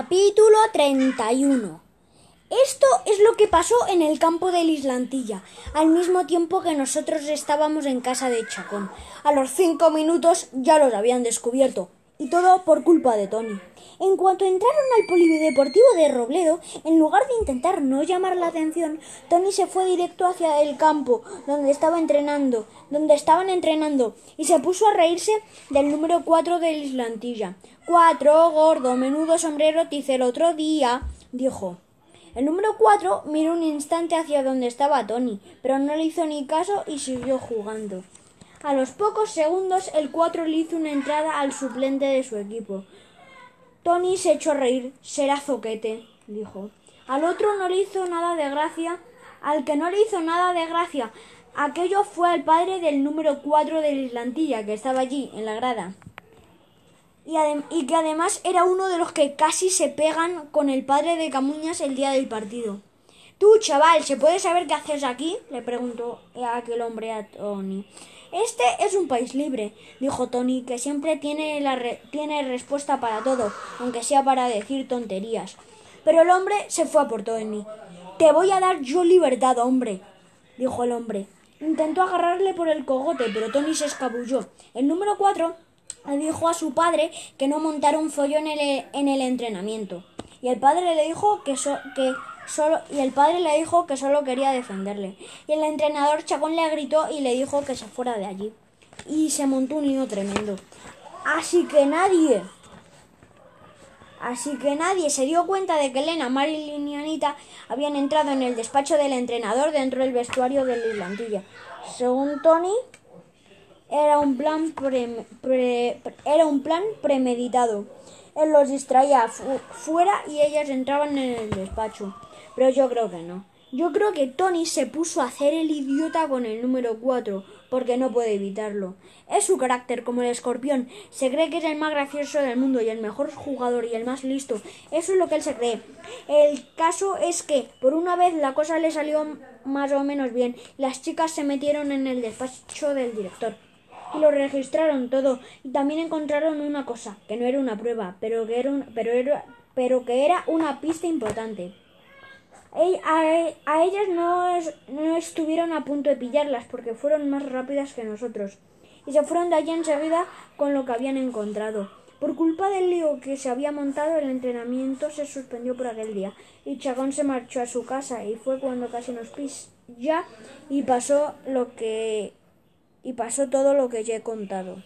Capítulo 31 Esto es lo que pasó en el campo de Islantilla, al mismo tiempo que nosotros estábamos en casa de Chacón. A los cinco minutos ya los habían descubierto, y todo por culpa de Tony. En cuanto entraron al polideportivo de Robledo, en lugar de intentar no llamar la atención, Tony se fue directo hacia el campo donde estaba entrenando, donde estaban entrenando, y se puso a reírse del número cuatro de Islantilla. Cuatro, gordo, menudo sombrero te hice el otro día, dijo. El número cuatro miró un instante hacia donde estaba Tony, pero no le hizo ni caso y siguió jugando. A los pocos segundos el cuatro le hizo una entrada al suplente de su equipo. Tony se echó a reír. Será zoquete, dijo. Al otro no le hizo nada de gracia. Al que no le hizo nada de gracia, aquello fue al padre del número cuatro de la Islantilla, que estaba allí, en la grada. Y, que además era uno de los que casi se pegan con el padre de Camuñas el día del partido. Tú, chaval, ¿se puede saber qué haces aquí? le preguntó aquel hombre a Tony. Este es un país libre, dijo Tony, que siempre tiene, la tiene respuesta para todo, aunque sea para decir tonterías. Pero el hombre se fue a por Tony. Te voy a dar yo libertad, hombre, dijo el hombre. Intentó agarrarle por el cogote, pero Tony se escabulló. El número cuatro le dijo a su padre que no montara un follón en el, en el entrenamiento. Y el padre le dijo que, so, que solo y el padre le dijo que solo quería defenderle. Y el entrenador Chacón le gritó y le dijo que se fuera de allí. Y se montó un lío tremendo. Así que nadie Así que nadie se dio cuenta de que Elena, Marilyn y Anita habían entrado en el despacho del entrenador dentro del vestuario de la Islandilla. Según Tony, era un plan, pre, pre, era un plan premeditado. Él los distraía fu fuera y ellas entraban en el despacho. Pero yo creo que no. Yo creo que Tony se puso a hacer el idiota con el número 4, porque no puede evitarlo. Es su carácter como el escorpión. Se cree que es el más gracioso del mundo y el mejor jugador y el más listo. Eso es lo que él se cree. El caso es que, por una vez, la cosa le salió más o menos bien. Las chicas se metieron en el despacho del director lo registraron todo. Y también encontraron una cosa que no era una prueba pero que era un, pero era pero que era una pista importante. A, ellas no, no estuvieron a punto de pillarlas porque fueron más rápidas que nosotros. Y se fueron de allí enseguida con lo que habían encontrado. Por culpa del lío que se había montado, el entrenamiento se suspendió por aquel día. Y Chacón se marchó a su casa y fue cuando casi nos pilla y pasó lo que y pasó todo lo que ya he contado.